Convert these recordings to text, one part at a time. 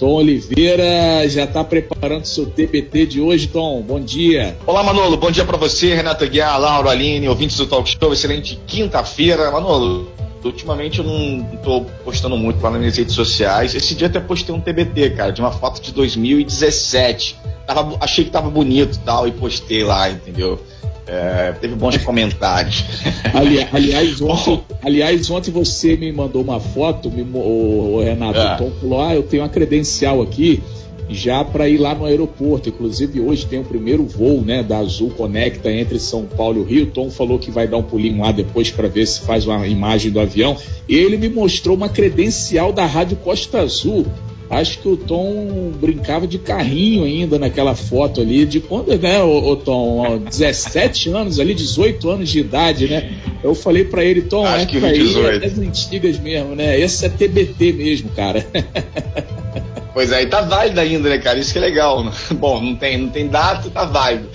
Tom Oliveira já está preparando seu TBT de hoje, Tom. Bom dia. Olá, Manolo. Bom dia para você, Renato Guiar, Laura Aline, ouvintes do Talk Show. Excelente quinta-feira. Manolo, ultimamente eu não estou postando muito lá nas minhas redes sociais. Esse dia até postei um TBT, cara, de uma foto de 2017. Tava, achei que tava bonito e tal, e postei lá, entendeu? É, teve bons comentários. Ali, aliás, ontem, aliás, ontem você me mandou uma foto, me, o, o Renato é. Tom falou: Ah, eu tenho uma credencial aqui já para ir lá no aeroporto. Inclusive, hoje tem o primeiro voo né, da Azul Conecta entre São Paulo e o Rio. Tom falou que vai dar um pulinho lá depois para ver se faz uma imagem do avião. E ele me mostrou uma credencial da Rádio Costa Azul. Acho que o Tom brincava de carrinho ainda naquela foto ali, de quando, né, o, Tom? 17 anos ali, 18 anos de idade, né? Eu falei para ele, Tom, Acho é que aí é das antigas mesmo, né? Esse é TBT mesmo, cara. Pois é, e tá válido ainda, né, cara? Isso que é legal. Bom, não tem, não tem data, tá válido.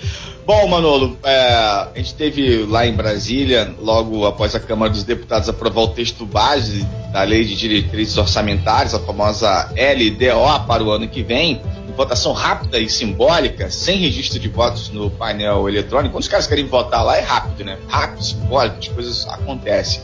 Bom, Manolo, é, a gente teve lá em Brasília, logo após a Câmara dos Deputados aprovar o texto base da Lei de Diretrizes Orçamentárias, a famosa LDO, para o ano que vem, votação rápida e simbólica, sem registro de votos no painel eletrônico. Quando os caras querem votar lá, é rápido, né? Rápido, simbólico, as coisas acontecem.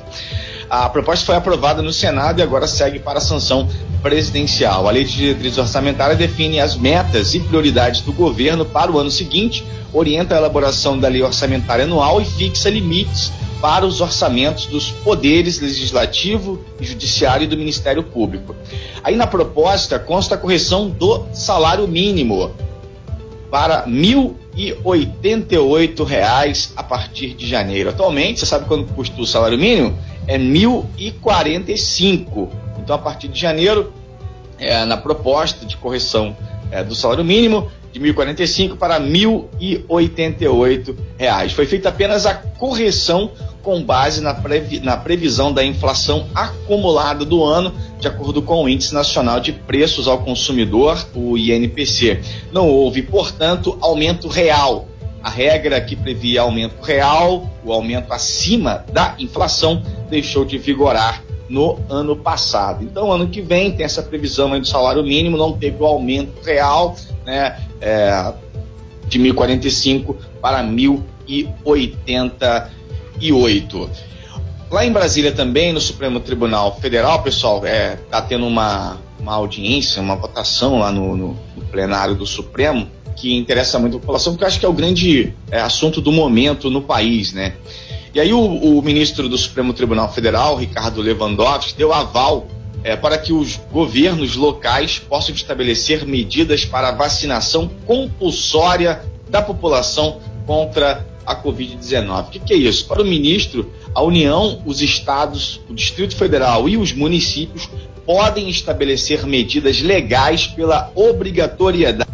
A proposta foi aprovada no Senado e agora segue para a sanção presidencial. A Lei de Diretrizes Orçamentárias define as metas e prioridades do governo para o ano seguinte, orienta a elaboração da lei orçamentária anual e fixa limites para os orçamentos dos poderes legislativo e judiciário e do Ministério Público. Aí na proposta consta a correção do salário mínimo para R$ 1.088 a partir de janeiro. Atualmente, você sabe quanto custa o salário mínimo? É 1.045. Então, a partir de janeiro, é, na proposta de correção é, do salário mínimo, de 1.045 para 1.088 reais. Foi feita apenas a correção com base na, previ na previsão da inflação acumulada do ano, de acordo com o Índice Nacional de Preços ao Consumidor, o INPC. Não houve, portanto, aumento real a regra que previa aumento real, o aumento acima da inflação, deixou de vigorar no ano passado. Então, ano que vem tem essa previsão do salário mínimo, não teve o aumento real, né, é, de 1.045 para 1.088. Lá em Brasília também, no Supremo Tribunal Federal, pessoal, está é, tá tendo uma, uma audiência, uma votação lá no, no, no plenário do Supremo, que interessa muito a população, porque eu acho que é o grande é, assunto do momento no país, né? E aí o, o, ministro do Supremo Tribunal Federal, Ricardo Lewandowski, deu aval é, para que os governos locais possam estabelecer medidas para a vacinação compulsória da população contra a Covid-19. O que, que é isso? Para o ministro, a União, os estados, o Distrito Federal e os municípios podem estabelecer medidas legais pela obrigatoriedade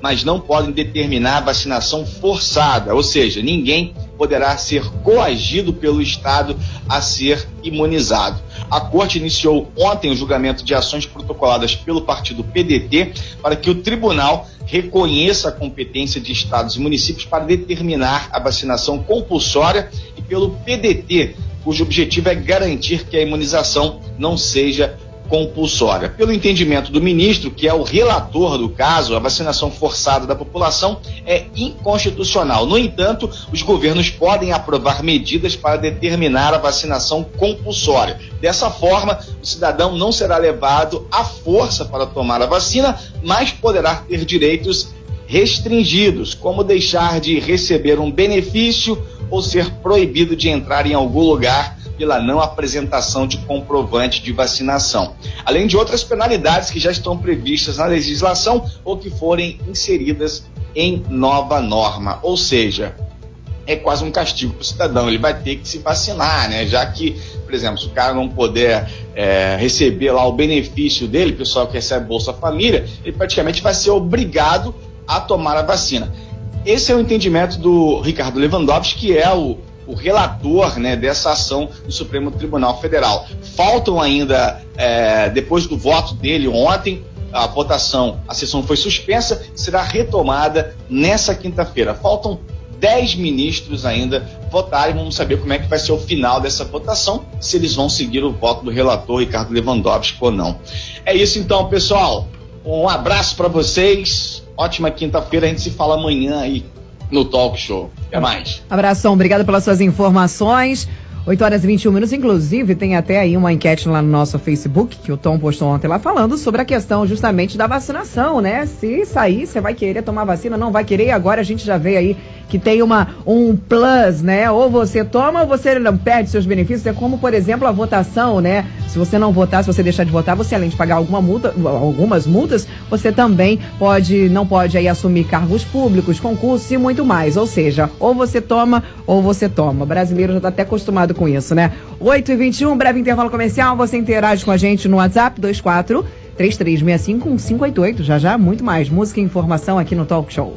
mas não podem determinar a vacinação forçada, ou seja, ninguém poderá ser coagido pelo Estado a ser imunizado. A Corte iniciou ontem o julgamento de ações protocoladas pelo partido PDT para que o tribunal reconheça a competência de estados e municípios para determinar a vacinação compulsória e pelo PDT, cujo objetivo é garantir que a imunização não seja compulsória. Pelo entendimento do ministro, que é o relator do caso, a vacinação forçada da população é inconstitucional. No entanto, os governos podem aprovar medidas para determinar a vacinação compulsória. Dessa forma, o cidadão não será levado à força para tomar a vacina, mas poderá ter direitos restringidos, como deixar de receber um benefício ou ser proibido de entrar em algum lugar pela não apresentação de comprovante de vacinação, além de outras penalidades que já estão previstas na legislação ou que forem inseridas em nova norma. Ou seja, é quase um castigo para o cidadão. Ele vai ter que se vacinar, né? Já que, por exemplo, se o cara não puder é, receber lá o benefício dele, o pessoal que recebe Bolsa Família, ele praticamente vai ser obrigado a tomar a vacina. Esse é o entendimento do Ricardo Lewandowski, que é o o relator né, dessa ação do Supremo Tribunal Federal. Faltam ainda, é, depois do voto dele ontem, a votação, a sessão foi suspensa será retomada nessa quinta-feira. Faltam 10 ministros ainda votarem. Vamos saber como é que vai ser o final dessa votação, se eles vão seguir o voto do relator Ricardo Lewandowski ou não. É isso então, pessoal. Um abraço para vocês. Ótima quinta-feira. A gente se fala amanhã aí no Talk Show. Até mais. Abração, obrigado pelas suas informações. 8 horas e 21 minutos, inclusive tem até aí uma enquete lá no nosso Facebook, que o Tom postou ontem lá, falando sobre a questão justamente da vacinação, né? Se sair, você vai querer tomar vacina, não vai querer, agora a gente já vê aí que tem uma, um plus, né? Ou você toma ou você não perde seus benefícios. É como, por exemplo, a votação, né? Se você não votar, se você deixar de votar, você além de pagar alguma multa, algumas multas, você também pode, não pode aí assumir cargos públicos, concursos e muito mais. Ou seja, ou você toma ou você toma. O brasileiro já está até acostumado com isso, né? 8 e 21 breve intervalo comercial. Você interage com a gente no WhatsApp 24 3365 1588. Já já, muito mais música e informação aqui no Talk Show.